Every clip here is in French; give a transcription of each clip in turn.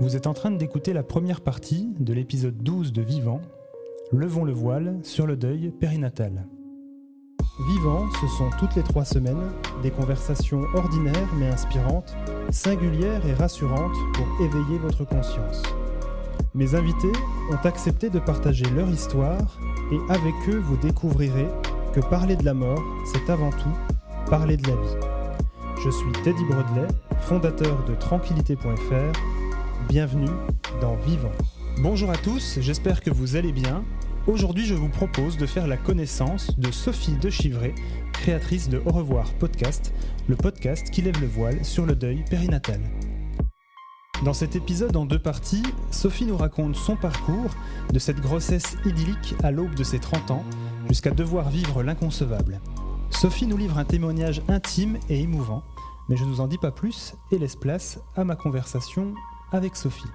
Vous êtes en train d'écouter la première partie de l'épisode 12 de Vivant, Levons le voile sur le deuil périnatal. Vivant, ce sont toutes les trois semaines des conversations ordinaires mais inspirantes, singulières et rassurantes pour éveiller votre conscience. Mes invités ont accepté de partager leur histoire et avec eux vous découvrirez que parler de la mort, c'est avant tout parler de la vie. Je suis Teddy Brodley, fondateur de tranquillité.fr. Bienvenue dans Vivant. Bonjour à tous, j'espère que vous allez bien. Aujourd'hui, je vous propose de faire la connaissance de Sophie de Chivray, créatrice de Au revoir podcast, le podcast qui lève le voile sur le deuil périnatal. Dans cet épisode en deux parties, Sophie nous raconte son parcours de cette grossesse idyllique à l'aube de ses 30 ans jusqu'à devoir vivre l'inconcevable. Sophie nous livre un témoignage intime et émouvant, mais je ne vous en dis pas plus et laisse place à ma conversation avec Sophie.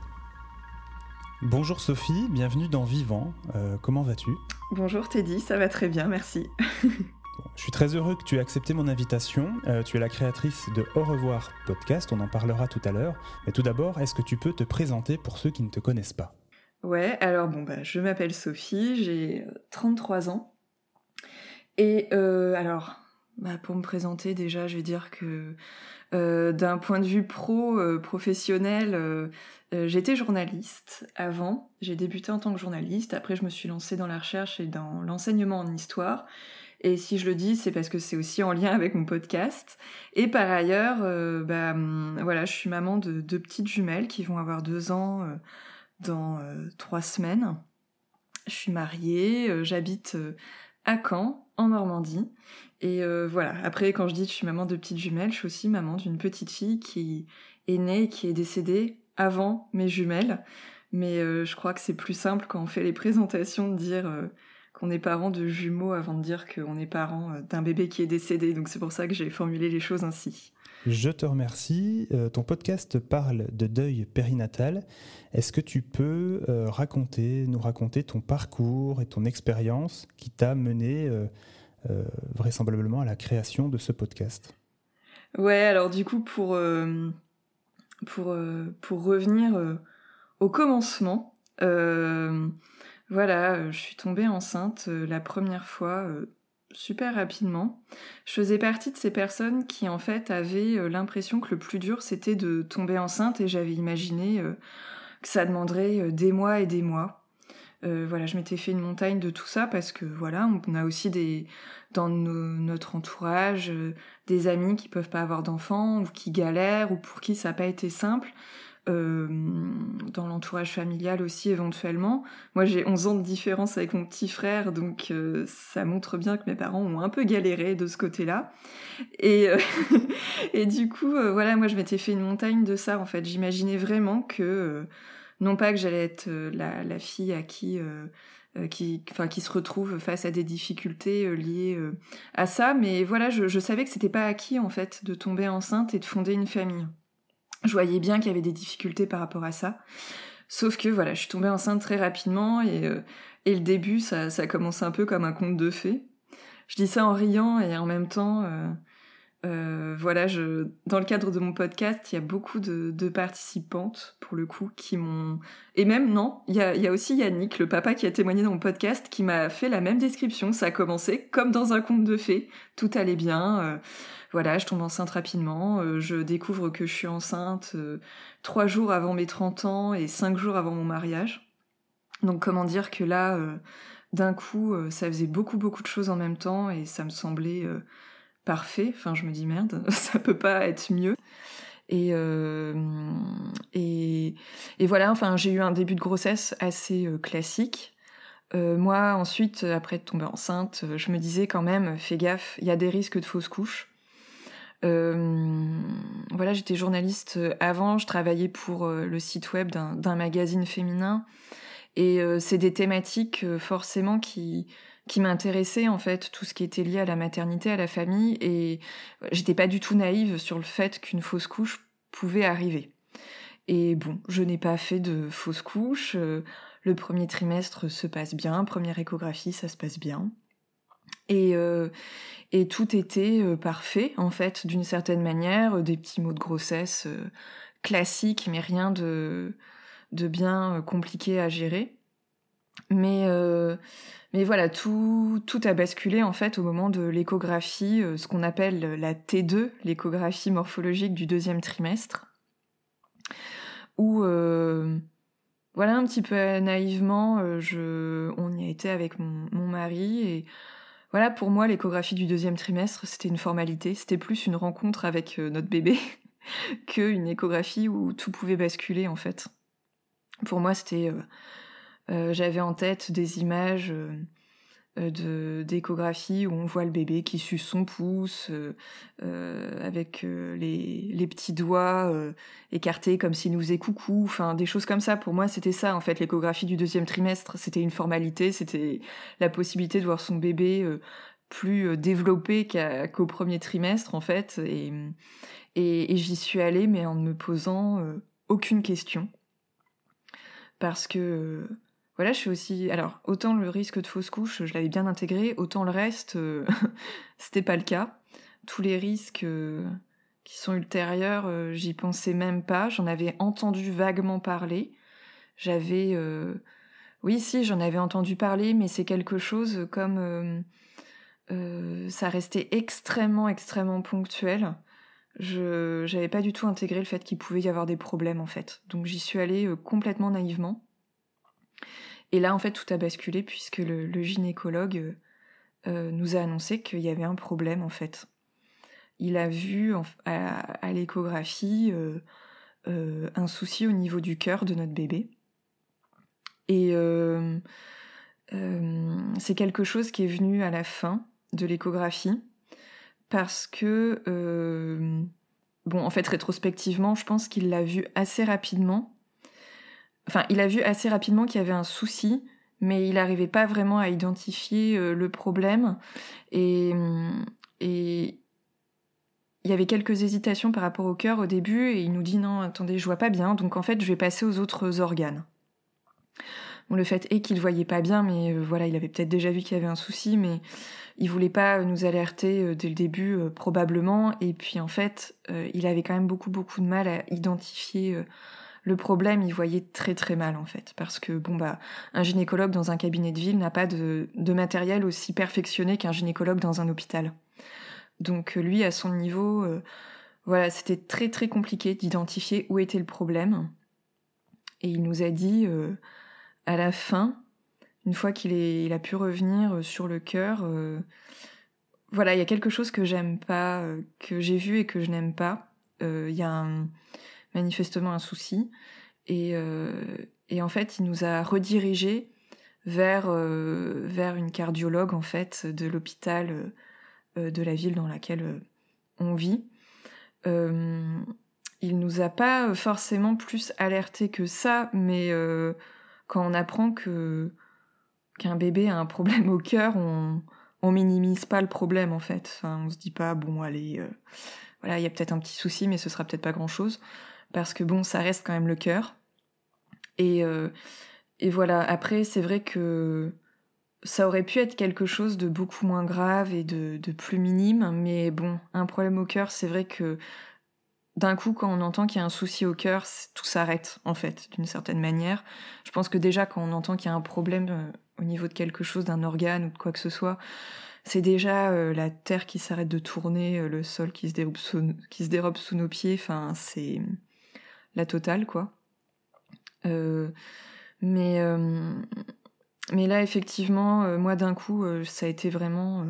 Bonjour Sophie, bienvenue dans Vivant. Euh, comment vas-tu? Bonjour Teddy, ça va très bien, merci. je suis très heureux que tu aies accepté mon invitation. Euh, tu es la créatrice de Au revoir podcast, on en parlera tout à l'heure. Mais tout d'abord, est-ce que tu peux te présenter pour ceux qui ne te connaissent pas? Ouais, alors bon, bah, je m'appelle Sophie, j'ai 33 ans. Et euh, alors, bah, pour me présenter déjà, je vais dire que euh, d'un point de vue pro, euh, professionnel, euh, j'étais journaliste avant. J'ai débuté en tant que journaliste. Après, je me suis lancée dans la recherche et dans l'enseignement en histoire. Et si je le dis, c'est parce que c'est aussi en lien avec mon podcast. Et par ailleurs, bah, hum, voilà, je suis maman de deux petites jumelles qui vont avoir deux ans dans trois semaines. Je suis mariée, j'habite à Caen, en Normandie. Et euh, voilà, après quand je dis que je suis maman de petites jumelles, je suis aussi maman d'une petite fille qui est née et qui est décédée avant mes jumelles. Mais euh, je crois que c'est plus simple quand on fait les présentations de dire euh, qu'on est parent de jumeaux avant de dire qu'on est parent d'un bébé qui est décédé. Donc c'est pour ça que j'ai formulé les choses ainsi. Je te remercie. ton podcast parle de deuil périnatal. Est-ce que tu peux raconter, nous raconter ton parcours et ton expérience qui t'a mené euh, vraisemblablement à la création de ce podcast? Ouais, alors du coup, pour, euh, euh, pour revenir au commencement, voilà, je suis tombée enceinte la première fois super rapidement. Je faisais partie de ces personnes qui en fait avaient l'impression que le plus dur c'était de tomber enceinte et j'avais imaginé que ça demanderait des mois et des mois. Euh, voilà, je m'étais fait une montagne de tout ça parce que voilà, on a aussi des dans notre entourage euh, des amis qui peuvent pas avoir d'enfants ou qui galèrent ou pour qui ça n'a pas été simple. Euh, dans l'entourage familial aussi éventuellement. Moi j'ai 11 ans de différence avec mon petit frère, donc ça montre bien que mes parents ont un peu galéré de ce côté-là. Et, et du coup, voilà, moi je m'étais fait une montagne de ça en fait. J'imaginais vraiment que non pas que j'allais être euh, la, fille à qui euh, euh, qui, enfin, qui se retrouve face à des difficultés liées à ça, mais voilà, je, savais que c'était pas acquis en fait de tomber enceinte et de fonder une famille. Je voyais bien qu'il y avait des difficultés par rapport à ça, sauf que voilà, je suis tombée enceinte très rapidement et, et le début, ça, ça a commencé un peu comme un conte de fées. Je dis ça en riant et en même temps, euh, voilà, je, dans le cadre de mon podcast, il y a beaucoup de, participantes, pour le coup, qui m'ont... Et même, non, il y a, aussi Yannick, le papa qui a témoigné dans mon podcast, qui m'a fait la même description. Ça a commencé comme dans un conte de fées. Tout allait bien. Euh, voilà, je tombe enceinte rapidement. Euh, je découvre que je suis enceinte trois jours avant mes 30 ans et cinq jours avant mon mariage. Donc comment dire que là, d'un coup, ça faisait beaucoup, beaucoup de choses en même temps et ça me semblait parfait. Enfin, je me dis merde, ça peut pas être mieux. Et, euh, et, et, voilà, enfin, j'ai eu un début de grossesse assez euh, classique. Euh, moi, ensuite, après de tomber enceinte, je me disais quand même, fais gaffe, il y a des risques de fausse couche. voilà, j'étais journaliste avant, je travaillais pour le site web d'un magazine féminin. Et c'est des thématiques forcément qui, qui m'intéressait en fait, tout ce qui était lié à la maternité, à la famille, et j'étais pas du tout naïve sur le fait qu'une fausse couche pouvait arriver. Et bon, je n'ai pas fait de fausse couche. Euh, le premier trimestre se passe bien, première échographie, ça se passe bien. Et, euh, tout était euh, parfait, en fait, d'une certaine manière, des petits mots de grossesse classiques, mais rien de bien compliqué à gérer. Mais, mais voilà, tout, tout a basculé en fait au moment de l'échographie, ce qu'on appelle la T2, l'échographie morphologique du deuxième trimestre, où voilà un petit peu naïvement, on y a été avec mon, mari et voilà, pour moi, l'échographie du deuxième trimestre, c'était une formalité. C'était plus une rencontre avec euh, notre bébé qu'une échographie où tout pouvait basculer, en fait. Pour moi, c'était. Euh, euh, j'avais en tête des images euh, de d'échographie où on voit le bébé qui suce son pouce euh, euh, avec les, les, petits doigts écartés comme s'il nous faisait coucou, enfin des choses comme ça. Pour moi, c'était ça en fait l'échographie du deuxième trimestre. C'était une formalité, c'était la possibilité de voir son bébé plus développé qu'au premier trimestre en fait. Et, et, et j'y suis allée mais en ne me posant aucune question parce que voilà, je suis aussi. Alors, autant le risque de fausse couche, je l'avais bien intégré, autant le reste, euh, c'était pas le cas. Tous les risques euh, qui sont ultérieurs, euh, j'y pensais même pas. J'en avais entendu vaguement parler. J'avais. Oui, si, j'en avais entendu parler, mais c'est quelque chose comme. ça restait extrêmement, extrêmement ponctuel. Je j'avais pas du tout intégré le fait qu'il pouvait y avoir des problèmes en fait. Donc j'y suis allée complètement naïvement. Et là, en fait, tout a basculé puisque le, gynécologue euh, euh, nous a annoncé qu'il y avait un problème, en fait. Il a vu à, l'échographie euh, un souci au niveau du cœur de notre bébé. Et c'est quelque chose qui est venu à la fin de l'échographie parce que, bon, en fait, rétrospectivement, je pense qu'il l'a vu assez rapidement Enfin, il a vu assez rapidement qu'il y avait un souci, mais il n'arrivait pas vraiment à identifier euh, le problème. Et, et il y avait quelques hésitations par rapport au cœur au début, et il nous dit non, attendez, je vois pas bien, donc en fait, je vais passer aux autres organes. Bon, le fait est qu'il voyait pas bien, mais euh, voilà, il avait peut-être déjà vu qu'il y avait un souci, mais il voulait pas nous alerter euh, dès le début, probablement. Et puis en fait, il avait quand même beaucoup beaucoup de mal à identifier le problème, il voyait très très mal en fait, parce que bon bah un gynécologue dans un cabinet de ville n'a pas de, matériel aussi perfectionné qu'un gynécologue dans un hôpital. Donc lui, à son niveau, euh, voilà, c'était très très compliqué d'identifier où était le problème. Et il nous a dit euh, à la fin, une fois qu'il il a pu revenir euh, sur le cœur, voilà, il y a quelque chose que j'aime pas, que j'ai vu et que je n'aime pas. Il y a un manifestement un souci. Et, euh, et en fait, il nous a redirigés vers, euh, vers une cardiologue en fait de l'hôpital euh, de la ville dans laquelle on vit. il nous a pas forcément plus alerté que ça, mais quand on apprend que qu'un bébé a un problème au cœur, on, on minimise pas le problème en fait. On se dit pas bon allez, voilà il y a peut-être un petit souci, mais ce sera peut-être pas grand chose parce que bon, ça reste quand même le cœur. Et, euh, et voilà, après, c'est vrai que ça aurait pu être quelque chose de beaucoup moins grave et de, de plus minime, mais bon, un problème au cœur, c'est vrai que d'un coup, quand on entend qu'il y a un souci au cœur, tout s'arrête, en fait, d'une certaine manière. Je pense que déjà, quand on entend qu'il y a un problème euh, au niveau de quelque chose, d'un organe ou de quoi que ce soit, c'est déjà euh, la terre qui s'arrête de tourner, le sol qui se dérobe sous, qui se dérobe sous nos pieds. Enfin, c'est la totale, quoi. Euh, mais, euh, mais là, effectivement, euh, moi, d'un coup, ça a été vraiment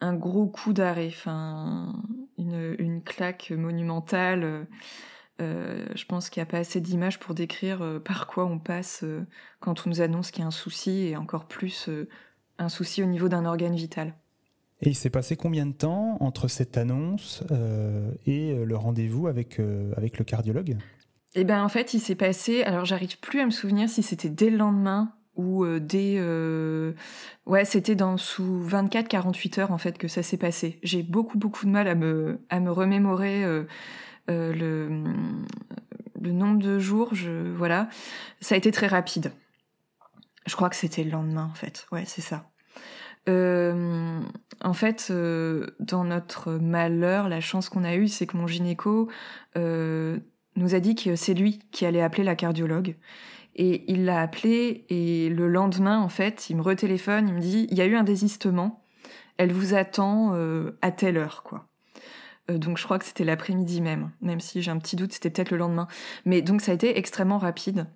un gros coup d'arrêt, une, une, claque monumentale. je pense qu'il n'y a pas assez d'images pour décrire par quoi on passe quand on nous annonce qu'il y a un souci, et encore plus un souci au niveau d'un organe vital. Et il s'est passé combien de temps entre cette annonce euh, et euh, le rendez-vous avec, euh, avec le cardiologue? Eh bien, en fait, il s'est passé. Alors, j'arrive plus à me souvenir si c'était dès le lendemain ou dès. Ouais, c'était dans sous 24-48 heures, en fait, que ça s'est passé. J'ai beaucoup, beaucoup de mal à me, à me remémorer. le, le nombre de jours, voilà, ça a été très rapide. Je crois que c'était le lendemain, en fait. Ouais, c'est ça. Euh, en fait, euh, dans notre malheur, la chance qu'on a eue, c'est que mon gynéco, euh, nous a dit que c'est lui qui allait appeler la cardiologue. Et il l'a appelé et le lendemain, en fait, il me retéléphone, il me dit, il y a eu un désistement, elle vous attend à telle heure, quoi. donc je crois que c'était l'après-midi même, même si j'ai un petit doute, c'était peut-être le lendemain. Mais donc ça a été extrêmement rapide.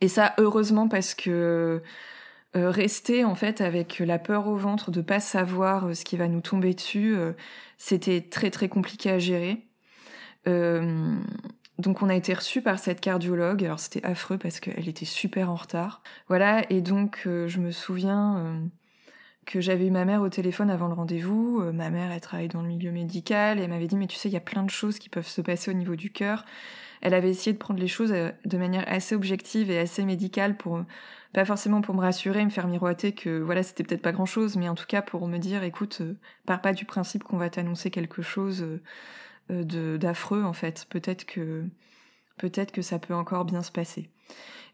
Et ça, heureusement, parce que euh, rester en fait avec la peur au ventre de pas savoir euh, ce qui va nous tomber dessus, euh, c'était très très compliqué à gérer. donc on a été reçu par cette cardiologue. Alors c'était affreux parce qu'elle était super en retard. Voilà. Et donc je me souviens que j'avais eu ma mère au téléphone avant le rendez-vous. ma mère, elle travaille dans le milieu médical et elle m'avait dit mais tu sais il y a plein de choses qui peuvent se passer au niveau du cœur elle avait essayé de prendre les choses de manière assez objective et assez médicale pour pas forcément pour me rassurer, me faire miroiter que voilà, c'était peut-être pas grand-chose, mais en tout cas pour me dire écoute, euh, pars pas du principe qu'on va t'annoncer quelque chose euh, de d'affreux en fait. Peut-être que peut-être que ça peut encore bien se passer.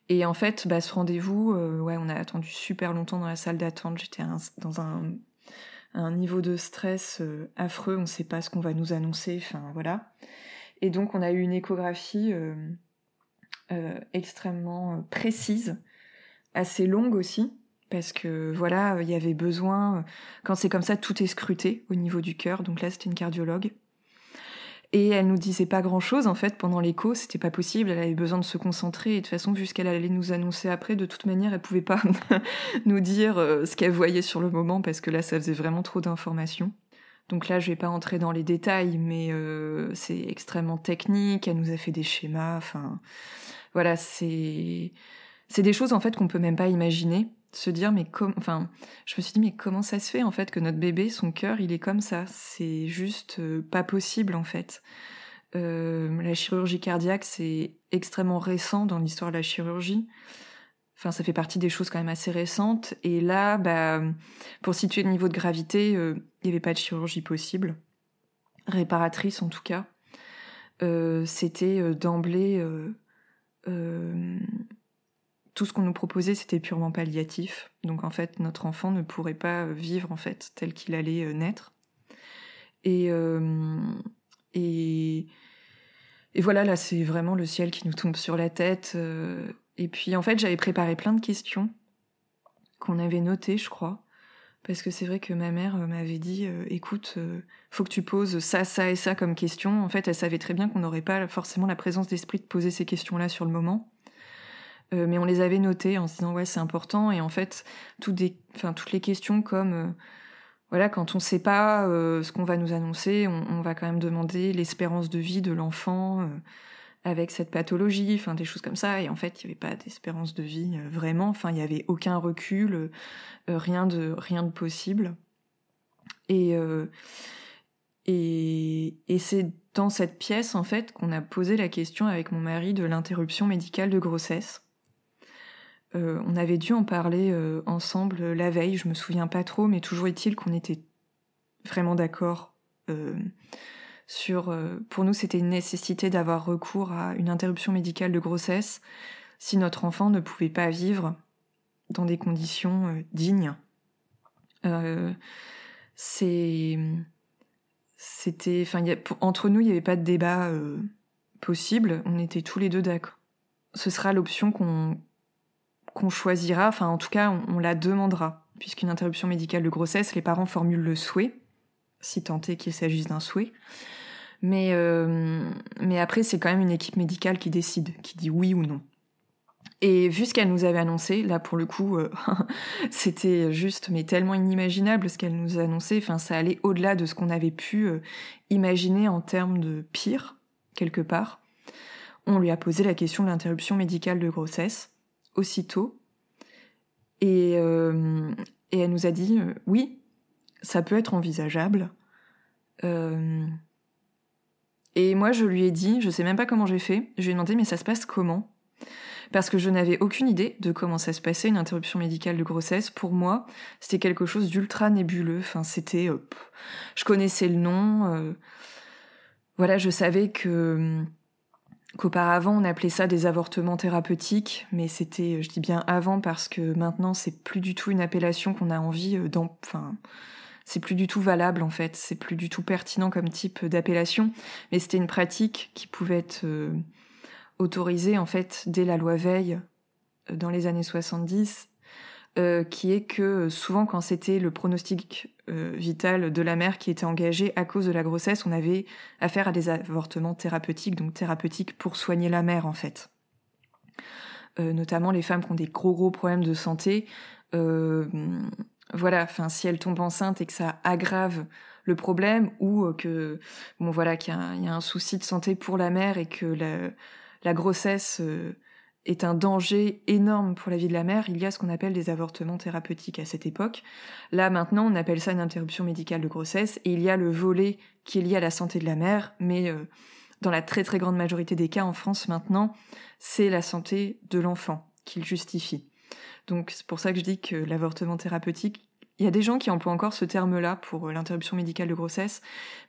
Et en fait, bah, ce rendez-vous, on a attendu super longtemps dans la salle d'attente. J'étais dans un, niveau de stress affreux. On ne sait pas ce qu'on va nous annoncer. Enfin, voilà. Et donc on a eu une échographie euh, euh, extrêmement euh, précise, assez longue aussi, parce que voilà, il y avait besoin, quand c'est comme ça, tout est scruté au niveau du cœur, donc là c'était une cardiologue. Et elle nous disait pas grand chose en fait pendant l'écho, c'était pas possible, elle avait besoin de se concentrer et de toute façon, vu ce qu'elle allait nous annoncer après, de toute manière, elle pouvait pas nous dire ce qu'elle voyait sur le moment parce que là ça faisait vraiment trop d'informations. Donc là, je vais pas entrer dans les détails, mais euh, c'est extrêmement technique. Elle nous a fait des schémas. Enfin, voilà, c'est c'est des choses en fait qu'on peut même pas imaginer. Se dire mais comme, enfin, je me suis dit mais comment ça se fait en fait que notre bébé, son cœur, il est comme ça? C'est juste euh, pas possible en fait. Euh, la chirurgie cardiaque, c'est extrêmement récent dans l'histoire de la chirurgie. Enfin, ça fait partie des choses quand même assez récentes. Et là, bah, pour situer le niveau de gravité, euh, il n'y avait pas de chirurgie possible, réparatrice en tout cas. Euh, c'était d'emblée tout ce qu'on nous proposait, c'était purement palliatif. Donc en fait, notre enfant ne pourrait pas vivre en fait tel qu'il allait naître. Et et et voilà, là, c'est vraiment le ciel qui nous tombe sur la tête. Et puis en fait, j'avais préparé plein de questions qu'on avait notées, je crois. Parce que c'est vrai que ma mère euh, m'avait dit euh, écoute, euh, faut que tu poses ça, ça et ça comme question. En fait, elle savait très bien qu'on n'aurait pas forcément la présence d'esprit de poser ces questions-là sur le moment. Mais on les avait notées en se disant ouais, c'est important. Et en fait, toutes, les questions comme voilà, quand on ne sait pas ce qu'on va nous annoncer, on, va quand même demander l'espérance de vie de l'enfant avec cette pathologie, enfin des choses comme ça. Et en fait, il n'y avait pas d'espérance de vie euh, vraiment. Enfin, il n'y avait aucun recul, euh, euh, rien de rien de possible. Et et, et c'est dans cette pièce en fait qu'on a posé la question avec mon mari de l'interruption médicale de grossesse. On avait dû en parler ensemble la veille, je me souviens pas trop, mais toujours est-il qu'on était vraiment d'accord sur, euh, pour nous, c'était une nécessité d'avoir recours à une interruption médicale de grossesse si notre enfant ne pouvait pas vivre dans des conditions euh, dignes. Euh, c'était, entre nous, il n'y avait pas de débat possible. On était tous les deux d'accord. Ce sera l'option qu'on qu'on choisira. Enfin, en tout cas, on, la demandera, puisqu'une interruption médicale de grossesse, les parents formulent le souhait, si tant est qu'il s'agisse d'un souhait. Mais, euh, mais après, c'est quand même une équipe médicale qui décide, qui dit oui ou non. Et vu ce qu'elle nous avait annoncé, là pour le coup, euh, c'était juste mais tellement inimaginable ce qu'elle nous a annoncé. Enfin, ça allait au-delà de ce qu'on avait pu euh, imaginer en termes de pire quelque part. On lui a posé la question de l'interruption médicale de grossesse aussitôt, et, et elle nous a dit oui, ça peut être envisageable. Et moi, je lui ai dit, je sais même pas comment j'ai fait, je lui ai demandé, mais ça se passe comment? Parce que je n'avais aucune idée de comment ça se passait, une interruption médicale de grossesse. Pour moi, c'était quelque chose d'ultra nébuleux. Enfin, c'était. Euh, je connaissais le nom. Euh, voilà, je savais que. Qu'auparavant, on appelait ça des avortements thérapeutiques, mais c'était, je dis bien avant, parce que maintenant, c'est plus du tout une appellation qu'on a envie d'en. Enfin c'est plus du tout valable en fait, c'est plus du tout pertinent comme type d'appellation, mais c'était une pratique qui pouvait être euh, autorisée en fait dès la loi Veil euh, dans les années 70, euh, qui est que souvent quand c'était le pronostic vital de la mère qui était engagé à cause de la grossesse, on avait affaire à des avortements thérapeutiques, donc thérapeutiques pour soigner la mère en fait. notamment les femmes qui ont des gros gros problèmes de santé, voilà, enfin si elle tombe enceinte et que ça aggrave le problème ou euh, que bon voilà qu'il y, a un souci de santé pour la mère et que la, grossesse euh, est un danger énorme pour la vie de la mère, il y a ce qu'on appelle des avortements thérapeutiques à cette époque. Là maintenant, on appelle ça une interruption médicale de grossesse et il y a le volet qui est lié à la santé de la mère, mais euh, dans la très très grande majorité des cas en France maintenant, c'est la santé de l'enfant qu'il justifie. Donc c'est pour ça que je dis que l'avortement thérapeutique, il y a des gens qui emploient encore ce terme-là pour euh, l'interruption médicale de grossesse,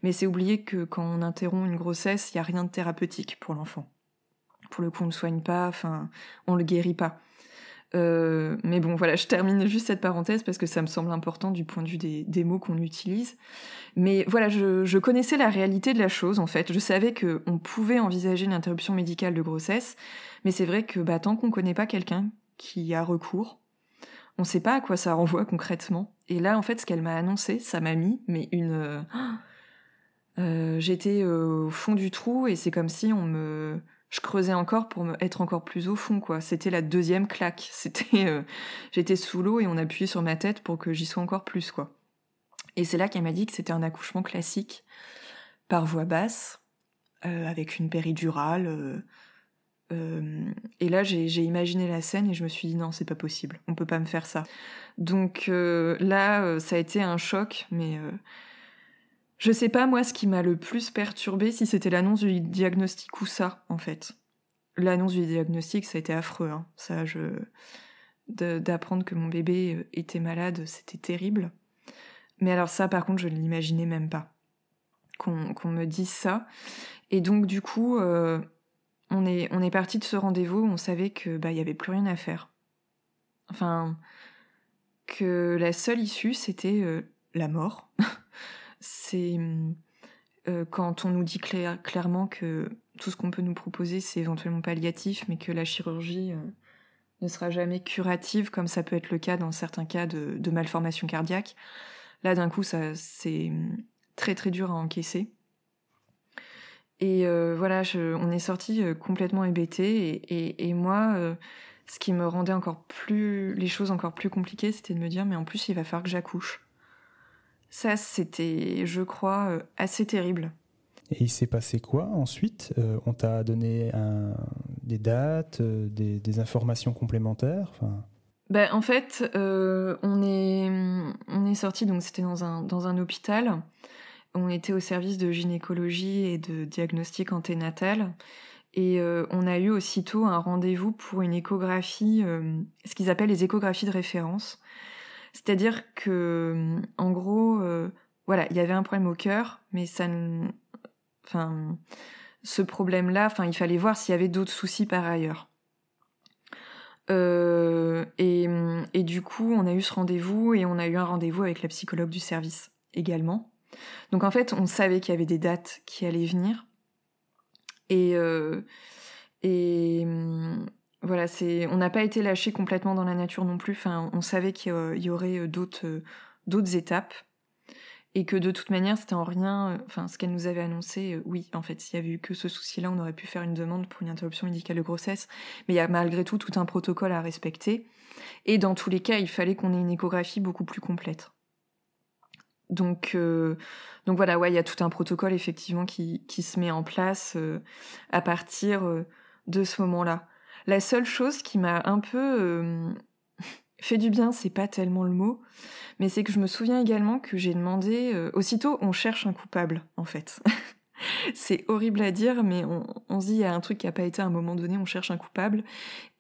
mais c'est oublier que quand on interrompt une grossesse, il n'y a rien de thérapeutique pour l'enfant. Pour le coup, on ne soigne pas, enfin, on le guérit pas. Euh, mais bon, voilà, je termine juste cette parenthèse parce que ça me semble important du point de vue des, mots qu'on utilise. Mais voilà, je, connaissais la réalité de la chose en fait. Je savais qu'on pouvait envisager une interruption médicale de grossesse, mais c'est vrai que bah, tant qu'on ne connaît pas quelqu'un qui a recours. On ne sait pas à quoi ça renvoie concrètement. Et là, en fait, ce qu'elle m'a annoncé, ça m'a mis, mais une. Euh, j'étais euh, au fond du trou et c'est comme si on me. Je creusais encore pour être encore plus au fond, quoi. C'était la deuxième claque. C'était. J'étais sous l'eau et on appuyait sur ma tête pour que j'y sois encore plus, quoi. Et c'est là qu'elle m'a dit que c'était un accouchement classique, par voix basse, avec une péridurale euh, et là, j'ai imaginé la scène et je me suis dit non, c'est pas possible, on peut pas me faire ça. Donc euh, là, euh, ça a été un choc, mais je sais pas moi ce qui m'a le plus perturbé, si c'était l'annonce du diagnostic ou ça, en fait. L'annonce du diagnostic, ça a été affreux. Hein. Ça, je d'apprendre que mon bébé était malade, c'était terrible. Mais alors ça, par contre, je ne l'imaginais même pas qu'on me dise ça. Et donc du coup on est, on est parti de ce rendez-vous, on savait que bah il y avait plus rien à faire. Enfin, que la seule issue c'était euh, la mort. c'est euh, quand on nous dit clairement que tout ce qu'on peut nous proposer c'est éventuellement palliatif, mais que la chirurgie euh, ne sera jamais curative, comme ça peut être le cas dans certains cas de, malformation cardiaque. Là, d'un coup, ça c'est très très dur à encaisser. Et euh, voilà, on est sorti complètement hébété. Et, moi, ce qui me rendait encore plus les choses encore plus compliquées, c'était de me dire mais en plus il va falloir que j'accouche. Ça, c'était, je crois, assez terrible. Et il s'est passé quoi ensuite? On t'a donné des dates, des, informations complémentaires enfin... ben, En fait, on est, on est sorti, donc c'était dans un, dans un hôpital on était au service de gynécologie et de diagnostic anténatal. Et euh, on a eu aussitôt un rendez-vous pour une échographie, euh, ce qu'ils appellent les échographies de référence. C'est-à-dire que, euh, en gros, voilà, il y avait un problème au cœur, mais ça Enfin, ce problème-là, enfin, il fallait voir s'il y avait d'autres soucis par ailleurs. et, et, du coup, on a eu ce rendez-vous et on a eu un rendez-vous avec la psychologue du service également. Donc en fait, on savait qu'il y avait des dates qui allaient venir. Euh, et voilà, on n'a pas été lâché complètement dans la nature non plus. Enfin, on savait qu'il y aurait euh, d'autres, euh, d'autres étapes. Et que de toute manière, c'était en rien, enfin, ce qu'elle nous avait annoncé, oui, en fait, s'il y avait eu que ce souci-là, on aurait pu faire une demande pour une interruption médicale de grossesse. Mais il y a malgré tout tout un protocole à respecter. Et dans tous les cas, il fallait qu'on ait une échographie beaucoup plus complète. Donc, euh, donc voilà, il y a tout un protocole effectivement qui, se met en place euh, à partir euh, de ce moment-là. La seule chose qui m'a un peu fait du bien, c'est pas tellement le mot, mais c'est que je me souviens également que j'ai demandé, aussitôt on cherche un coupable en fait. c'est horrible à dire, mais on, se dit il y a un truc qui a pas été à un moment donné, on cherche un coupable.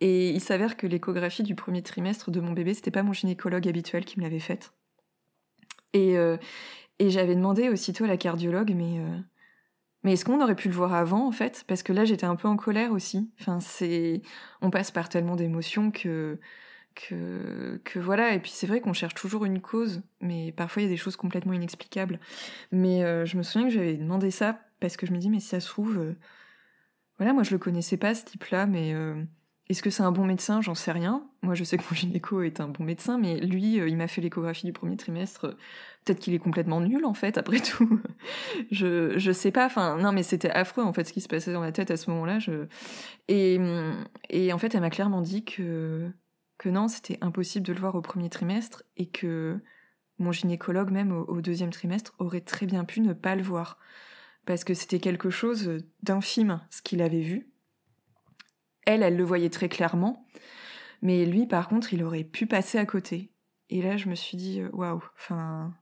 Et il s'avère que l'échographie du premier trimestre de mon bébé, c'était pas mon gynécologue habituel qui me l'avait faite. Et, euh, j'avais demandé aussitôt à la cardiologue, mais, euh, mais est-ce qu'on aurait pu le voir avant, en fait? Parce que là, j'étais un peu en colère aussi. Enfin, c'est, on passe par tellement d'émotions que que, que voilà, et puis c'est vrai qu'on cherche toujours une cause, mais parfois il y a des choses complètement inexplicables. Mais euh, je me souviens que j'avais demandé ça parce que je me dis, mais si ça se trouve, euh, voilà, moi je le connaissais pas ce type-là, mais euh, est-ce que c'est un bon médecin? J'en sais rien. Moi je sais que mon gynéco est un bon médecin, mais lui, il m'a fait l'échographie du premier trimestre. Peut-être qu'il est complètement nul en fait, après tout. je, je sais pas, enfin, non, mais c'était affreux en fait ce qui se passait dans ma tête à ce moment-là. Et, et en fait, elle m'a clairement dit que que non, c'était impossible de le voir au premier trimestre et que mon gynécologue, même au, deuxième trimestre, aurait très bien pu ne pas le voir. Parce que c'était quelque chose d'infime, ce qu'il avait vu. Elle, elle le voyait très clairement. Mais lui, par contre, il aurait pu passer à côté. Et là, je me suis dit, euh, waouh, enfin.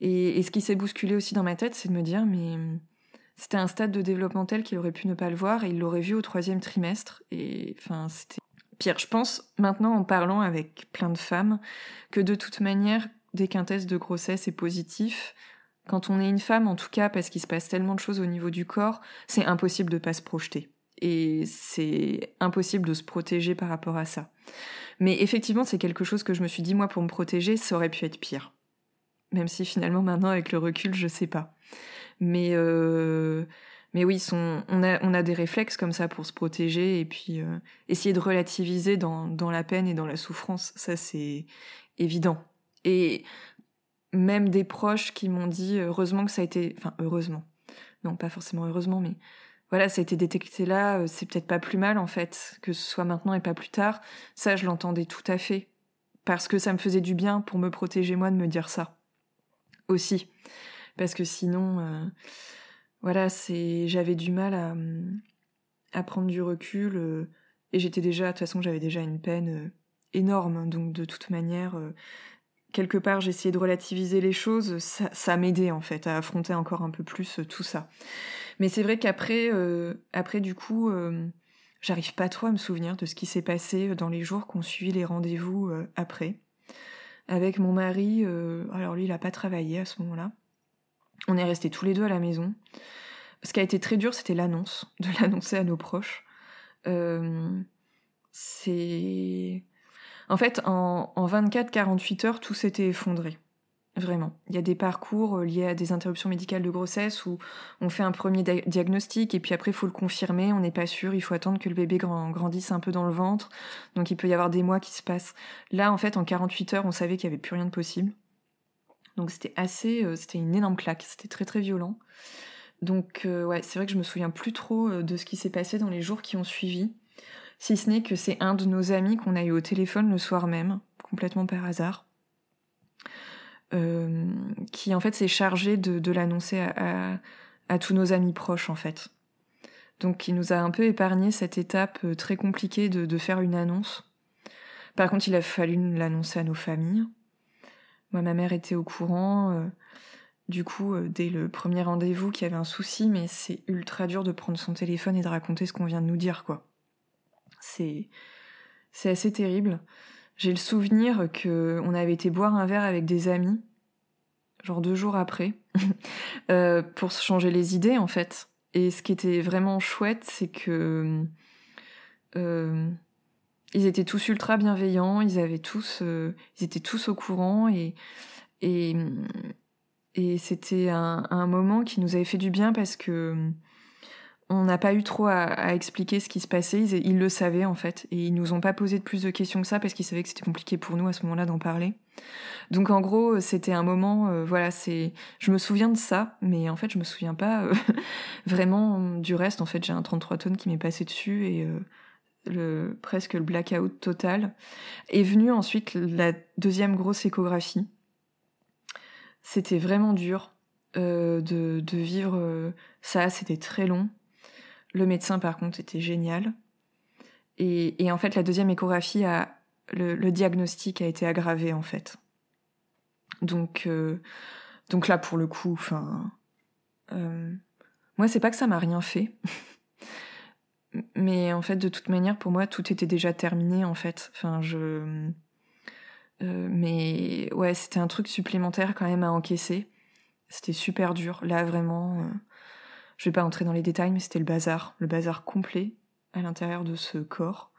Et, ce qui s'est bousculé aussi dans ma tête, c'est de me dire, mais c'était un stade de développement tel qu'il aurait pu ne pas le voir et il l'aurait vu au troisième trimestre. Et enfin, c'était pire. Je pense maintenant en parlant avec plein de femmes que de toute manière, dès qu'un test de grossesse est positif, quand on est une femme en tout cas, parce qu'il se passe tellement de choses au niveau du corps, c'est impossible de pas se projeter. Et c'est impossible de se protéger par rapport à ça. Mais effectivement, c'est quelque chose que je me suis dit, moi, pour me protéger, ça aurait pu être pire. Même si finalement, maintenant, avec le recul, je sais pas. Mais euh, mais oui, on, a, des réflexes comme ça pour se protéger et puis euh, essayer de relativiser dans, dans la peine et dans la souffrance, ça c'est évident. Et même des proches qui m'ont dit heureusement que ça a été, enfin heureusement, non pas forcément heureusement, mais voilà, ça a été détecté là, euh, c'est peut-être pas plus mal en fait, que ce soit maintenant et pas plus tard. Ça, je l'entendais tout à fait, parce que ça me faisait du bien pour me protéger moi de me dire ça. Aussi, parce que sinon. Euh, voilà, c'est j'avais du mal à, prendre du recul euh, et j'étais déjà de toute façon j'avais déjà une peine énorme. Donc de toute manière quelque part j'essayais de relativiser les choses. Ça m'aidait en fait à affronter encore un peu plus tout ça mais c'est vrai qu'après après du coup j'arrive pas trop à me souvenir de ce qui s'est passé dans les jours qu'on suit les rendez-vous après avec mon mari alors lui il a pas travaillé à ce moment-là on est restés tous les deux à la maison. Ce qui a été très dur, c'était l'annonce, de l'annoncer à nos proches. Euh, c'est. En fait, en, 24-48 heures, tout s'était effondré. Vraiment. Il y a des parcours euh, liés à des interruptions médicales de grossesse où on fait un premier diagnostic et puis après il faut le confirmer, on n'est pas sûr, il faut attendre que le bébé grandisse un peu dans le ventre. Donc il peut y avoir des mois qui se passent. Là, en fait, en 48 heures, on savait qu'il n'y avait plus rien de possible. Donc c'était assez, euh, c'était une énorme claque, c'était très très violent. Donc euh, ouais, c'est vrai que je me souviens plus trop de ce qui s'est passé dans les jours qui ont suivi, si ce n'est que c'est un de nos amis qu'on a eu au téléphone le soir même, complètement par hasard, qui en fait s'est chargé de, l'annoncer à, tous nos amis proches en fait. Donc il nous a un peu épargné cette étape très compliquée de faire une annonce. Par contre, il a fallu l'annoncer à nos familles. Moi, ma mère était au courant. Euh, du coup, euh, dès le premier rendez-vous, qu'il y avait un souci, mais c'est ultra dur de prendre son téléphone et de raconter ce qu'on vient de nous dire, quoi. C'est, c'est assez terrible. J'ai le souvenir que on avait été boire un verre avec des amis, genre deux jours après, euh, pour se changer les idées, en fait. Et ce qui était vraiment chouette, c'est que ils étaient tous ultra bienveillants, ils avaient tous, euh, ils étaient tous au courant et et, c'était un, moment qui nous avait fait du bien parce que on n'a pas eu trop à, expliquer ce qui se passait. Ils, le savaient en fait et ils nous ont pas posé de plus de questions que ça parce qu'ils savaient que c'était compliqué pour nous à ce moment-là d'en parler. Donc en gros, c'était un moment, euh, voilà, c'est, je me souviens de ça, mais en fait, je me souviens pas euh, vraiment du reste. En fait, j'ai un 33 tonnes qui m'est passé dessus et le, presque le blackout total. Est venue ensuite la deuxième grosse échographie. C'était vraiment dur euh, de, vivre euh, ça, c'était très long. Le médecin, par contre, était génial. Et, en fait, la deuxième échographie, a, le, diagnostic a été aggravé, en fait. Donc, euh, donc là, pour le coup, enfin... Euh, moi, c'est pas que ça m'a rien fait. Mais en fait, de toute manière, pour moi, tout était déjà terminé, en fait. Enfin, je. Euh, mais ouais, c'était un truc supplémentaire quand même à encaisser. C'était super dur. Là, vraiment, je vais pas entrer dans les détails, mais c'était le bazar. Le bazar complet à l'intérieur de ce corps.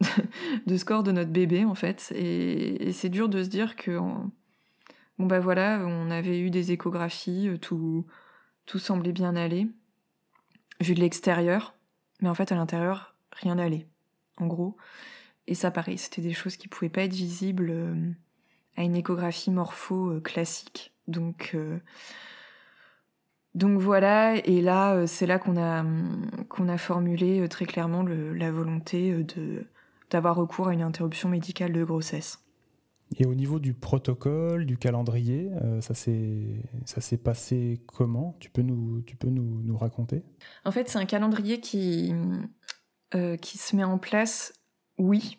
de score de notre bébé en fait. Et, c'est dur de se dire que bon bah voilà, on avait eu des échographies, euh, tout semblait bien aller vu de l'extérieur, mais en fait à l'intérieur rien n'allait. En gros, et ça pareil, c'était des choses qui pouvaient pas être visibles euh, à une échographie morpho euh, classique. Donc donc voilà, et là, c'est là qu'on a, qu'on a formulé très clairement la volonté de, d'avoir recours à une interruption médicale de grossesse. Et au niveau du protocole, du calendrier, euh, ça s'est passé comment? Tu peux nous, tu peux nous, nous raconter? En fait, c'est un calendrier qui, euh, qui se met en place, oui.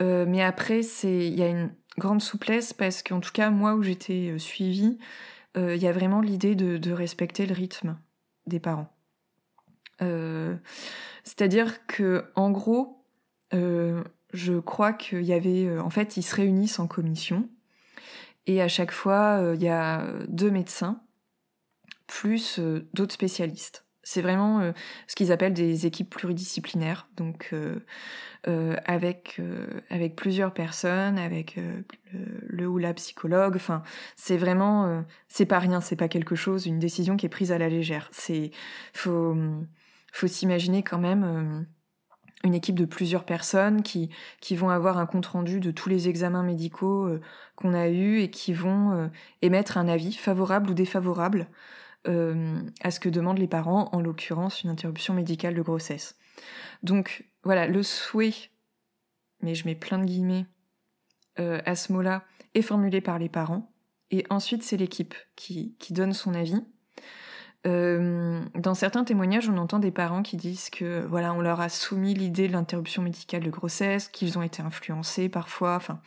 Euh, mais après, il y a une grande souplesse parce qu'en tout cas, moi où j'étais suivie, il y a vraiment l'idée de, respecter le rythme des parents. C'est-à-dire que, en gros, euh, je crois qu'il y avait, euh, en fait, ils se réunissent en commission et à chaque fois, euh, il y a deux médecins plus d'autres spécialistes. C'est vraiment ce qu'ils appellent des équipes pluridisciplinaires, donc avec avec plusieurs personnes, avec le, ou la psychologue. Enfin, c'est vraiment, c'est pas rien, c'est pas quelque chose, une décision qui est prise à la légère. C'est faut faut s'imaginer quand même une équipe de plusieurs personnes qui, qui vont avoir un compte-rendu de tous les examens médicaux euh, qu'on a eus et qui vont euh, émettre un avis favorable ou défavorable euh, à ce que demandent les parents, en l'occurrence une interruption médicale de grossesse. Donc voilà, le souhait, mais je mets plein de guillemets à ce mot-là, est formulé par les parents, et ensuite c'est l'équipe qui, qui donne son avis. Euh, dans certains témoignages, on entend des parents qui disent que voilà, on leur a soumis l'idée de l'interruption médicale de grossesse, qu'ils ont été influencés parfois. Enfin,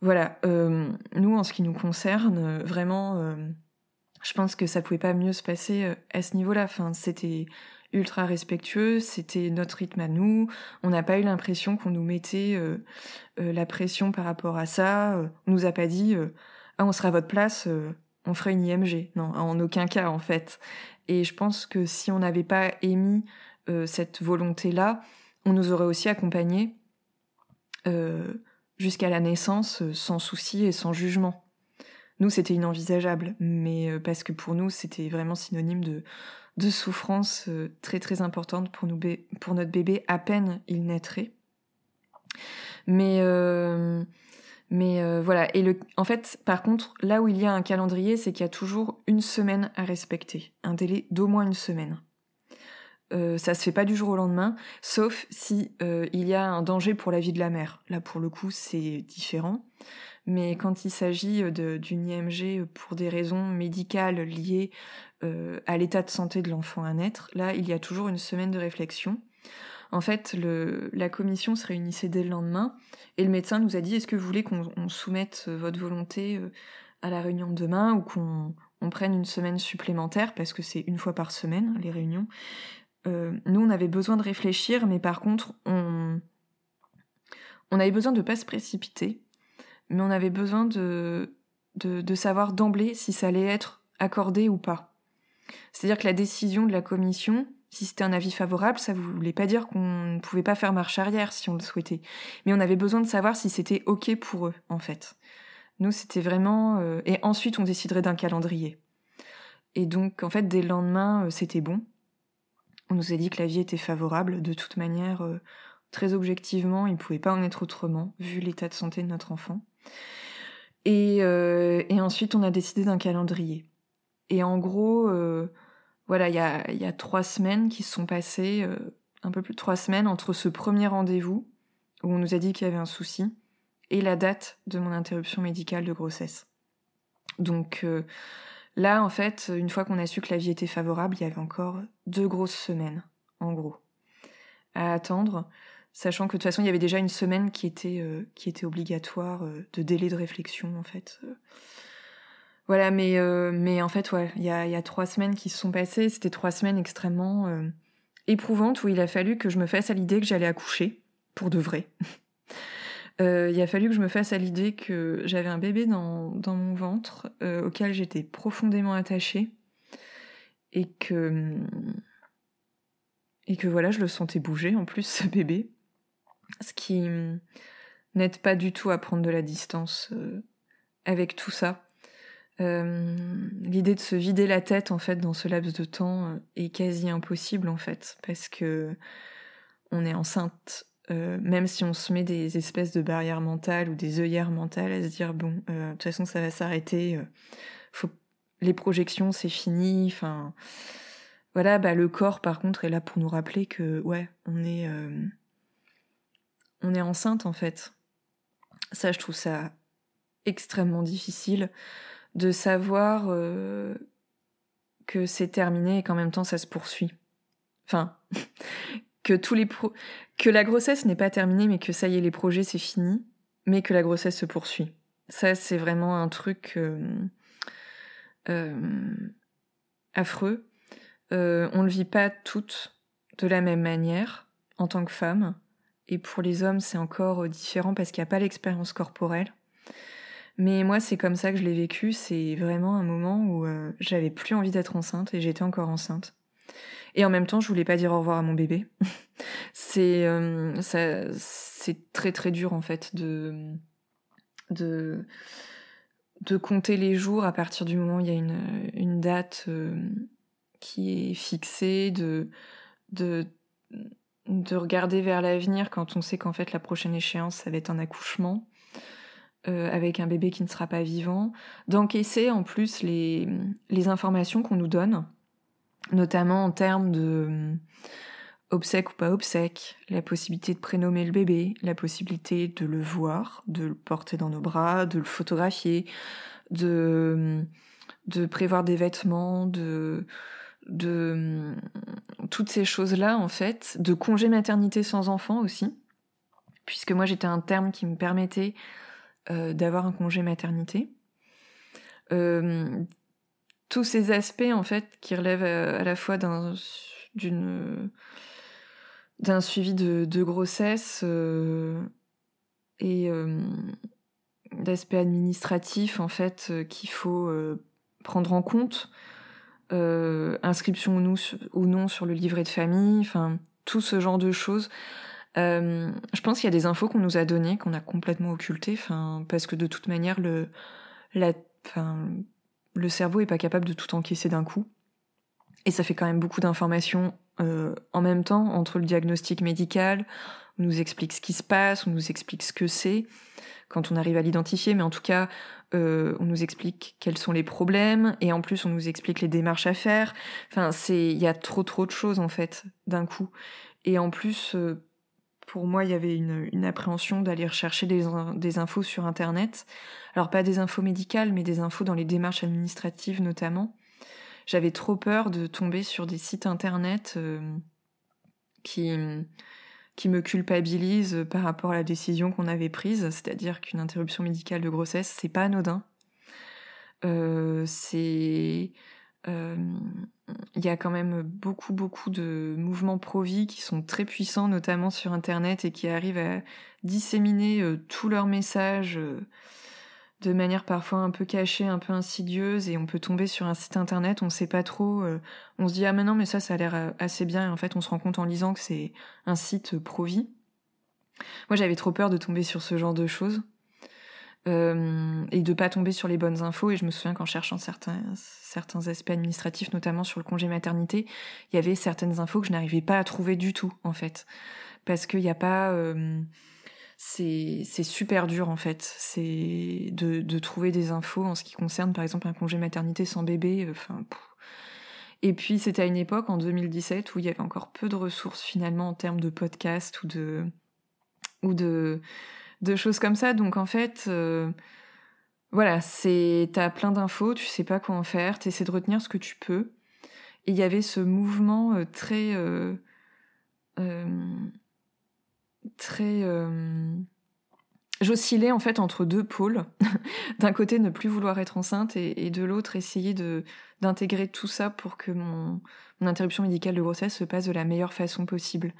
voilà. Euh, nous, en ce qui nous concerne, vraiment, euh, je pense que ça pouvait pas mieux se passer à ce niveau-là. Enfin, c'était ultra respectueux, c'était notre rythme à nous. On n'a pas eu l'impression qu'on nous mettait la pression par rapport à ça. On nous a pas dit ah on sera à votre place on ferait une IMG. Non, en aucun cas en fait. Et je pense que si on n'avait pas émis euh, cette volonté-là, on nous aurait aussi accompagnés euh, jusqu'à la naissance euh, sans souci et sans jugement. Nous, c'était inenvisageable, mais parce que pour nous, c'était vraiment synonyme de, de souffrance très très importante pour, nous, pour notre bébé à peine il naîtrait. Mais euh, voilà. Et le, en fait, par contre, là où il y a un calendrier, c'est qu'il y a toujours une semaine à respecter, un délai d'au moins une semaine. Euh, ça se fait pas du jour au lendemain, sauf si euh, il y a un danger pour la vie de la mère. Là, pour le coup, c'est différent. Mais quand il s'agit d'une IMG pour des raisons médicales liées à l'état de santé de l'enfant à naître, là, il y a toujours une semaine de réflexion. En fait, la commission se réunissait dès le lendemain et le médecin nous a dit est-ce que vous voulez qu'on soumette euh, votre volonté euh, à la réunion de demain ou qu'on prenne une semaine supplémentaire parce que c'est une fois par semaine les réunions? Euh, nous, on avait besoin de réfléchir, mais par contre, on, on avait besoin de ne pas se précipiter, mais on avait besoin de, savoir d'emblée si ça allait être accordé ou pas. C'est-à-dire que la décision de la commission, si c'était un avis favorable, ça ne voulait pas dire qu'on ne pouvait pas faire marche arrière si on le souhaitait. Mais on avait besoin de savoir si c'était OK pour eux, en fait. Nous, c'était vraiment... Euh, et ensuite, on déciderait d'un calendrier. Et donc, en fait, dès le lendemain, euh, c'était bon. On nous a dit que l'avis était favorable. De toute manière, euh, très objectivement, il ne pouvait pas en être autrement, vu l'état de santé de notre enfant. Et, et ensuite, on a décidé d'un calendrier. Et en gros voilà, il y a, trois semaines qui se sont passées, euh, un peu plus de trois semaines, entre ce premier rendez-vous, où on nous a dit qu'il y avait un souci, et la date de mon interruption médicale de grossesse. Donc euh, là, en fait, une fois qu'on a su que la vie était favorable, il y avait encore deux grosses semaines, en gros, à attendre, sachant que de toute façon, il y avait déjà une semaine qui était, euh, obligatoire de délai de réflexion, en fait. Voilà, mais, euh, en fait, ouais, il y a, y a, trois semaines qui se sont passées. C'était trois semaines extrêmement euh, éprouvantes où il a fallu que je me fasse à l'idée que j'allais accoucher, pour de vrai. Euh, il a fallu que je me fasse à l'idée que j'avais un bébé dans, dans mon ventre auquel j'étais profondément attachée et que et que voilà, je le sentais bouger en plus ce bébé. Ce qui n'aide pas du tout à prendre de la distance avec tout ça. L'idée de se vider la tête en fait dans ce laps de temps est quasi impossible en fait parce que on est enceinte euh, même si on se met des espèces de barrières mentales ou des œillères mentales à se dire bon, euh, de toute façon ça va s'arrêter, euh, les projections c'est fini, enfin voilà, bah le corps par contre est là pour nous rappeler que ouais, on est on est enceinte en fait. Ça je trouve ça extrêmement difficile de savoir que c'est terminé et qu'en même temps ça se poursuit. Enfin, que tous les que la grossesse n'est pas terminée, mais que ça y est, les projets c'est fini, mais que la grossesse se poursuit. Ça, c'est vraiment un truc euh, euh, affreux. Euh, on ne le vit pas toutes de la même manière en tant que femme. Et pour les hommes, c'est encore différent parce qu'il n'y a pas l'expérience corporelle. Mais moi, c'est comme ça que je l'ai vécu. C'est vraiment un moment où j'avais plus envie d'être enceinte et j'étais encore enceinte. Et en même temps, je voulais pas dire au revoir à mon bébé. c'est euh, c'est très très dur en fait de de de compter les jours à partir du moment où il y a une, date euh, qui est fixée, de, de, de regarder vers l'avenir quand on sait qu'en fait la prochaine échéance ça va être un accouchement euh, avec un bébé qui ne sera pas vivant, d'encaisser en plus les, les informations qu'on nous donne notamment en termes de euh, obsèque ou pas obsèque, la possibilité de prénommer le bébé, la possibilité de le voir, de le porter dans nos bras, de le photographier, de, euh, de prévoir des vêtements, de, de euh, toutes ces choses-là en fait, de congé maternité sans enfant aussi, puisque moi j'étais un terme qui me permettait d'avoir un congé maternité. Tous ces aspects en fait qui relèvent euh, à, la fois d'un suivi de, grossesse euh, et euh, d'aspects administratifs en fait qu'il faut prendre en compte inscription ou, non sur le livret de famille enfin tout ce genre de choses je pense qu'il y a des infos qu'on nous a données qu'on a complètement occultées enfin parce que de toute manière le cerveau est pas capable de tout encaisser d'un coup. Et ça fait quand même beaucoup d'informations euh, en même temps entre le diagnostic médical, on nous explique ce qui se passe, on nous explique ce que c'est quand on arrive à l'identifier, mais en tout cas, euh, on nous explique quels sont les problèmes et en plus on nous explique les démarches à faire. Enfin, c'est il y a trop trop de choses en fait d'un coup. Et en plus, euh, pour moi, il y avait une, appréhension d'aller rechercher des, infos sur Internet. Alors pas des infos médicales, mais des infos dans les démarches administratives notamment. J'avais trop peur de tomber sur des sites Internet euh, qui, qui me culpabilisent par rapport à la décision qu'on avait prise, c'est-à-dire qu'une interruption médicale de grossesse, c'est pas anodin. Euh, c'est euh, il y a quand même beaucoup beaucoup de mouvements pro-vie qui sont très puissants, notamment sur Internet, et qui arrivent à disséminer euh, tous leurs messages de manière parfois un peu cachée, un peu insidieuse, et on peut tomber sur un site Internet, on sait pas trop, on se dit ah mais non mais ça ça a l'air assez bien, et en fait on se rend compte en lisant que c'est un site pro-vie. Moi j'avais trop peur de tomber sur ce genre de choses. Euh, et de pas tomber sur les bonnes infos. Et je me souviens qu'en cherchant certains, aspects administratifs, notamment sur le congé maternité, il y avait certaines infos que je n'arrivais pas à trouver du tout, en fait. Parce qu'il n'y a pas... Euh, c'est super dur, en fait. C'est de, trouver des infos en ce qui concerne, par exemple, un congé maternité sans bébé. Enfin... Et puis c'était à une époque, en 2017, où il y avait encore peu de ressources finalement en termes de podcast ou de... Ou de choses comme ça. Donc en fait, euh, voilà, c'est t'as plein d'infos, tu sais pas quoi en faire, t'essaies de retenir ce que tu peux. Et il y avait ce mouvement euh, très euh, très J'oscillais en fait entre deux pôles. D'un côté, ne plus vouloir être enceinte et, de l'autre, essayer de d'intégrer tout ça pour que mon, mon interruption médicale de grossesse se passe de la meilleure façon possible.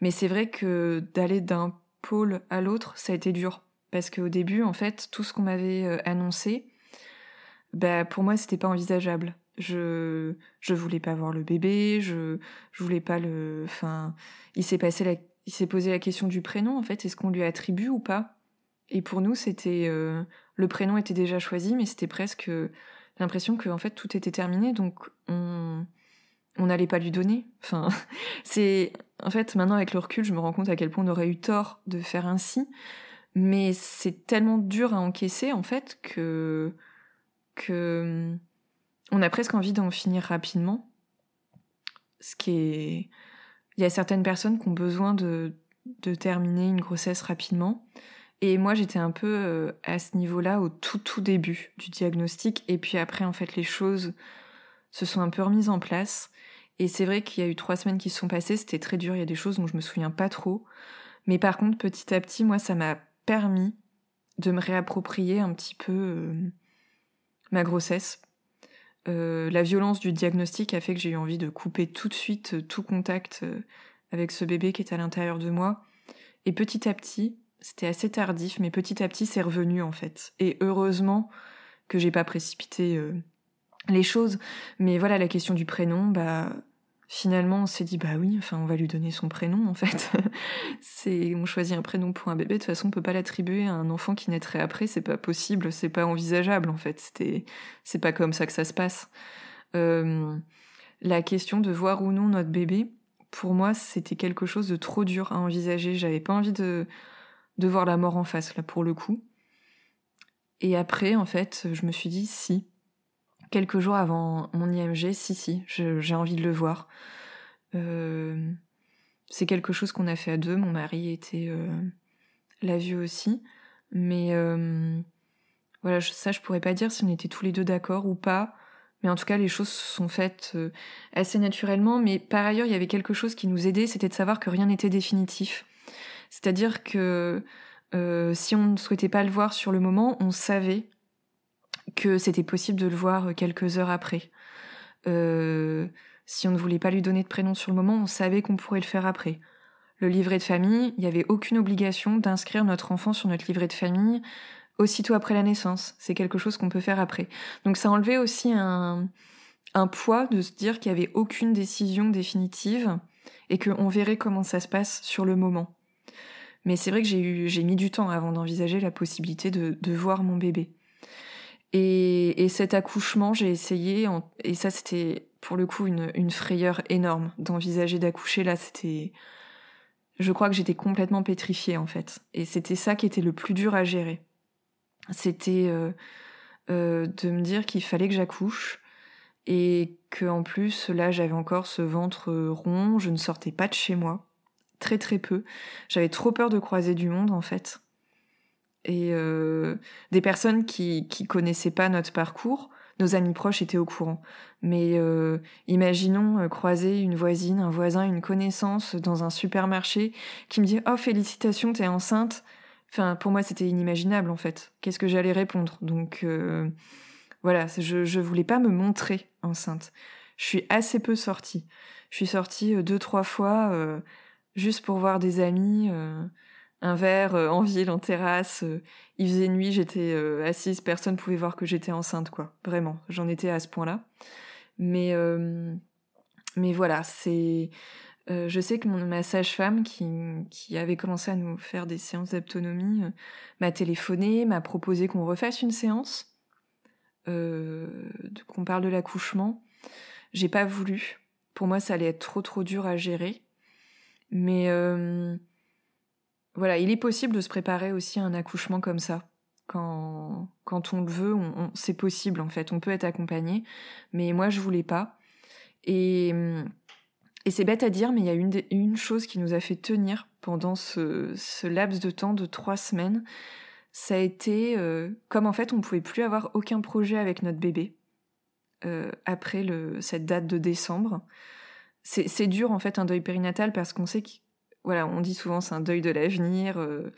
Mais c'est vrai que d'aller d'un pôle à l'autre, ça a été dur. Parce qu'au début, en fait, tout ce qu'on m'avait euh, annoncé, bah, pour moi, c'était pas envisageable. Je, je voulais pas voir le bébé, je, je voulais pas le, enfin, il s'est passé la, il s'est posé la question du prénom en fait, est-ce qu'on lui attribue ou pas? Et pour nous, c'était euh, le prénom était déjà choisi, mais c'était presque l'impression que en fait tout était terminé, donc on on n'allait pas lui donner. Enfin, c'est en fait maintenant avec le recul, je me rends compte à quel point on aurait eu tort de faire ainsi, mais c'est tellement dur à encaisser en fait que que on a presque envie d'en finir rapidement. Ce qui est il y a certaines personnes qui ont besoin de, terminer une grossesse rapidement. Et moi, j'étais un peu euh, à ce niveau-là au tout tout début du diagnostic. Et puis après, en fait, les choses se sont un peu remises en place. Et c'est vrai qu'il y a eu trois semaines qui se sont passées. C'était très dur. Il y a des choses dont je me souviens pas trop. Mais par contre, petit à petit, moi, ça m'a permis de me réapproprier un petit peu euh, ma grossesse euh, la violence du diagnostic a fait que j'ai eu envie de couper tout de suite euh, tout contact euh, avec ce bébé qui est à l'intérieur de moi. Et petit à petit, c'était assez tardif, mais petit à petit, c'est revenu en fait. Et heureusement que j'ai pas précipité les choses. Mais voilà, la question du prénom, bah finalement on s'est dit bah oui enfin on va lui donner son prénom en fait. C'est on choisit un prénom pour un bébé. De toute façon on peut pas l'attribuer à un enfant qui naîtrait après. C'est pas possible. C'est pas envisageable en fait. C'était c'est pas comme ça que ça se passe. Euh, la question de voir ou non notre bébé pour moi c'était quelque chose de trop dur à envisager. J'avais pas envie de de voir la mort en face là pour le coup. Et après en fait je me suis dit si quelques jours avant mon IMG, si, si, j'ai envie de le voir. Euh, c'est quelque chose qu'on a fait à deux. Mon mari était euh, l'a vu aussi, mais euh, voilà, ça je pourrais pas dire si on était tous les deux d'accord ou pas. Mais en tout cas, les choses se sont faites assez naturellement. Mais par ailleurs, il y avait quelque chose qui nous aidait, c'était de savoir que rien n'était définitif. C'est-à-dire que si on ne souhaitait pas le voir sur le moment, on savait que c'était possible de le voir quelques heures après. Euh, si on ne voulait pas lui donner de prénom sur le moment, on savait qu'on pourrait le faire après. Le livret de famille, il n'y avait aucune obligation d'inscrire notre enfant sur notre livret de famille aussitôt après la naissance. C'est quelque chose qu'on peut faire après. Donc ça enlevait aussi un, poids de se dire qu'il n'y avait aucune décision définitive et qu'on verrait comment ça se passe sur le moment. Mais c'est vrai que j'ai mis du temps avant d'envisager la possibilité de voir mon bébé. Et, et cet accouchement, j'ai essayé, et ça c'était pour le coup une, frayeur énorme d'envisager d'accoucher. Là, c'était, je crois que j'étais complètement pétrifiée en fait. Et c'était ça qui était le plus dur à gérer. C'était euh, euh, de me dire qu'il fallait que j'accouche et que en plus là j'avais encore ce ventre rond, je ne sortais pas de chez moi, très très peu. J'avais trop peur de croiser du monde en fait et euh, des personnes qui qui connaissaient pas notre parcours. Nos amis proches étaient au courant, mais euh, imaginons euh, croiser une voisine, un voisin, une connaissance dans un supermarché qui me dit "Oh félicitations, t'es enceinte." Enfin, pour moi, c'était inimaginable en fait. Qu'est-ce que j'allais répondre? Donc voilà, je je voulais pas me montrer enceinte. Je suis assez peu sortie. Je suis sortie deux trois fois juste pour voir des amis un verre euh, en ville, en terrasse. Euh, il faisait nuit, j'étais euh, assise, personne pouvait voir que j'étais enceinte, quoi. Vraiment, j'en étais à ce point-là. Mais, mais voilà, c'est. je sais que mon, ma sage-femme qui, qui avait commencé à nous faire des séances d'autonomie m'a téléphoné, m'a proposé qu'on refasse une séance, qu'on parle de l'accouchement. J'ai pas voulu. Pour moi, ça allait être trop trop dur à gérer. Mais voilà, il est possible de se préparer aussi à un accouchement comme ça. Quand, quand on le veut, on, c'est possible en fait. On peut être accompagné, mais moi je voulais pas. Et, et c'est bête à dire, mais il y a une, chose qui nous a fait tenir pendant ce, ce laps de temps de trois semaines. Ça a été euh, comme en fait on pouvait plus avoir aucun projet avec notre bébé euh, après cette date de décembre. C'est dur en fait un deuil périnatal parce qu'on sait que on dit souvent c'est un deuil de l'avenir. Euh,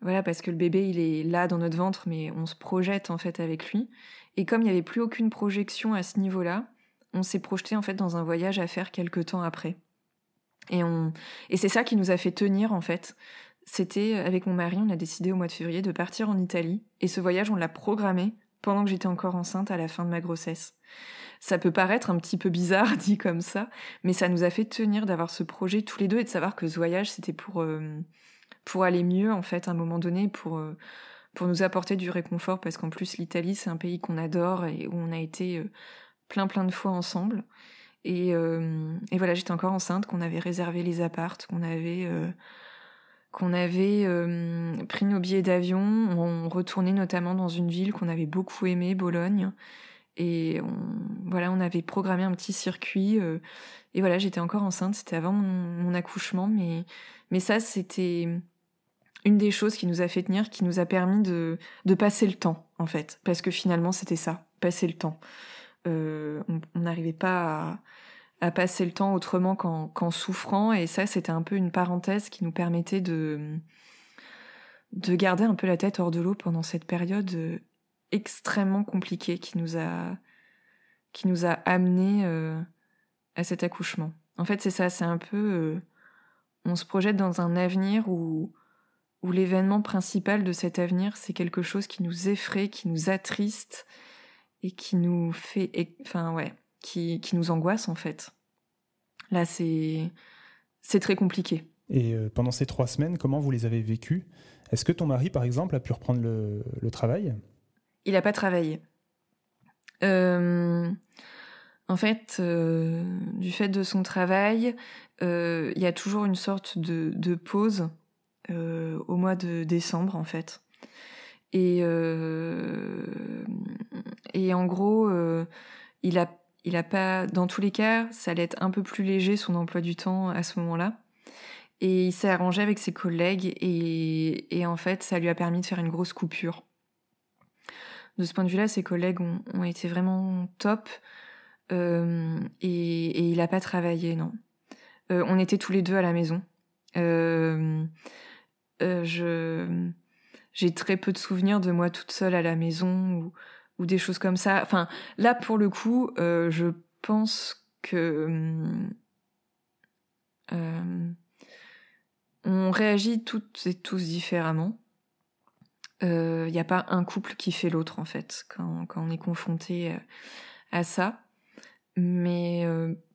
voilà, parce que le bébé, il est là dans notre ventre, mais on se projette en fait avec lui. Et comme il n'y avait plus aucune projection à ce niveau-là, on s'est projeté en fait dans un voyage à faire quelques temps après. Et on, et c'est ça qui nous a fait tenir en fait. C'était avec mon mari, on a décidé au mois de février de partir en Italie. Et ce voyage, on l'a programmé pendant que j'étais encore enceinte à la fin de ma grossesse. Ça peut paraître un petit peu bizarre dit comme ça, mais ça nous a fait tenir d'avoir ce projet tous les deux et de savoir que ce voyage c'était pour pour aller mieux en fait à un moment donné pour pour nous apporter du réconfort parce qu'en plus l'Italie c'est un pays qu'on adore et où on a été euh, plein plein de fois ensemble et, euh, et voilà j'étais encore enceinte qu'on avait réservé les appartes qu'on avait euh, qu'on avait pris nos billets d'avion on retournait notamment dans une ville qu'on avait beaucoup aimée Bologne et on, voilà on avait programmé un petit circuit et voilà j'étais encore enceinte c'était avant mon, mon accouchement mais mais ça c'était une des choses qui nous a fait tenir, qui nous a permis de, de passer le temps, en fait. Parce que finalement, c'était ça, passer le temps. Euh, on n'arrivait pas à, à, passer le temps autrement qu'en souffrant, et ça, c'était un peu une parenthèse qui nous permettait de, de garder un peu la tête hors de l'eau pendant cette période euh, extrêmement compliquée qui nous a, qui nous a amené euh, à cet accouchement. En fait, c'est ça, c'est un peu... Euh, on se projette dans un avenir où où l'événement principal de cet avenir, c'est quelque chose qui nous effraie, qui nous attriste et qui nous fait, enfin ouais, qui, qui nous angoisse en fait. Là, c'est très compliqué. Et euh, pendant ces trois semaines, comment vous les avez vécues? Est-ce que ton mari, par exemple, a pu reprendre le, le travail? Il n'a pas travaillé. Euh, en fait, euh, du fait de son travail, il y a toujours une sorte de, de pause au mois de décembre en fait. Et, et en gros, il a, il a pas, dans tous les cas, ça allait être un peu plus léger son emploi du temps à ce moment-là. Et il s'est arrangé avec ses collègues et, en fait, ça lui a permis de faire une grosse coupure. De ce point de vue-là, ses collègues ont, été vraiment top euh, et, il n'a pas travaillé, non. Euh, on était tous les deux à la maison. Euh, j'ai très peu de souvenirs de moi toute seule à la maison des choses comme ça. Là pour le coup, euh, je pense que euh, on réagit toutes et tous différemment. Il euh, n'y a pas un couple qui fait l'autre en fait quand, on est confronté à ça. Mais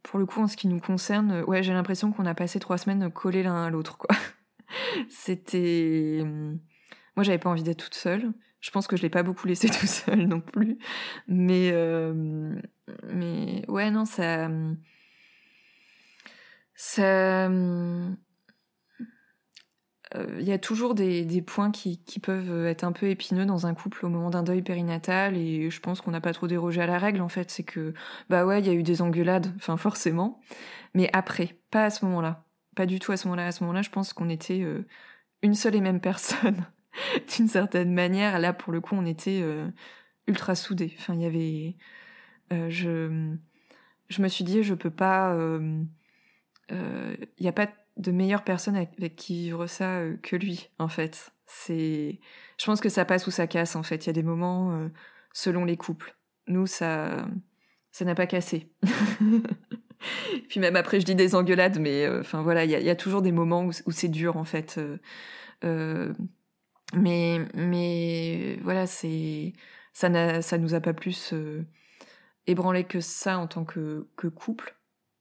pour le coup, en ce qui nous concerne, ouais, j'ai l'impression qu'on a passé trois semaines collés l'un à l'autre. C'était. Moi, j'avais pas envie d'être toute seule. Je pense que je l'ai pas beaucoup laissé tout seul non plus. Mais, euh... mais ouais, non, ça. Ça. Il euh, y a toujours des, des points qui, qui, peuvent être un peu épineux dans un couple au moment d'un deuil périnatal et je pense qu'on n'a pas trop dérogé à la règle en fait c'est que bah ouais il y a eu des engueulades enfin forcément mais après pas à ce moment-là pas du tout à ce moment-là. À ce moment-là, je pense qu'on était euh, une seule et même personne, d'une certaine manière. Là, pour le coup, on était euh, ultra soudés. Enfin, il y avait, euh, je, je me suis dit, je peux pas. Il n'y a pas de meilleure personne avec, qui vivre ça que lui, en fait. C'est, je pense que ça passe ou ça casse. En fait, il y a des moments selon les couples. Nous, ça, ça n'a pas cassé. Puis même après, je dis des engueulades, mais euh, enfin voilà, il y a, toujours des moments où, c'est dur en fait. Euh, euh, mais mais voilà, c'est ça n'a ça nous a pas plus ébranlé que ça en tant que que couple.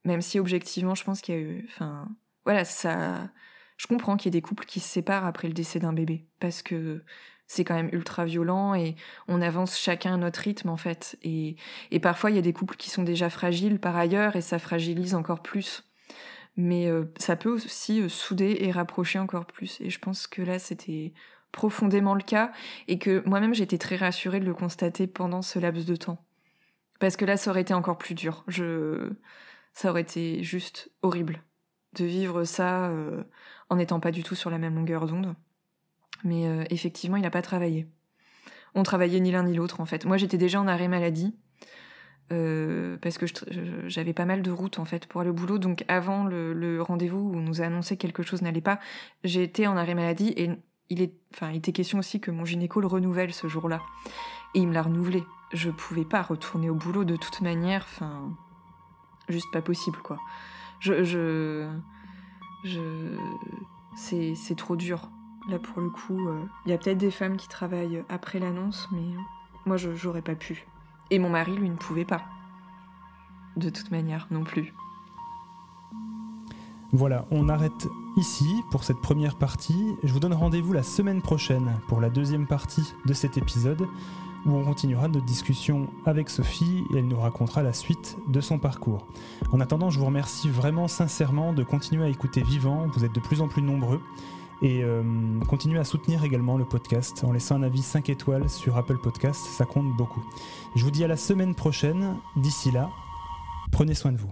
Même si objectivement, je pense qu'il y a eu, enfin voilà, ça. Je comprends qu'il y ait des couples qui se séparent après le décès d'un bébé parce que c'est quand même ultra violent et on avance chacun à notre rythme en fait. Et, et parfois il y a des couples qui sont déjà fragiles par ailleurs et ça fragilise encore plus. Mais euh, ça peut aussi euh, souder et rapprocher encore plus. Et je pense que là c'était profondément le cas et que moi-même j'étais très rassurée de le constater pendant ce laps de temps. Parce que là ça aurait été encore plus dur. Je... Ça aurait été juste horrible de vivre ça euh, en n'étant pas du tout sur la même longueur d'onde. Mais euh, effectivement, il n'a pas travaillé. On travaillait ni l'un ni l'autre en fait. Moi, j'étais déjà en arrêt maladie. Euh, parce que j'avais pas mal de routes en fait pour aller au boulot. Donc avant le, le rendez-vous où on nous a annoncé que quelque chose n'allait pas, été en arrêt maladie et il il était question aussi que mon gynéco le renouvelle ce jour-là. Et il me l'a renouvelé. Je pouvais pas retourner au boulot de toute manière. Enfin, juste pas possible quoi. Je, je, je, c'est, trop dur. Là, pour le coup, il euh, y a peut-être des femmes qui travaillent après l'annonce, mais Moi, je j'aurais pas pu. Et mon mari, lui, ne pouvait pas. De toute manière, non plus. Voilà, on arrête ici pour cette première partie. Je vous donne rendez-vous la semaine prochaine pour la deuxième partie de cet épisode où on continuera notre discussion avec Sophie et elle nous racontera la suite de son parcours. En attendant, je vous remercie vraiment sincèrement de continuer à écouter Vivant, vous êtes de plus en plus nombreux et euh, continuez à soutenir également le podcast en laissant un avis 5 étoiles sur Apple Podcast, ça compte beaucoup. Je vous dis à la semaine prochaine, d'ici là, prenez soin de vous.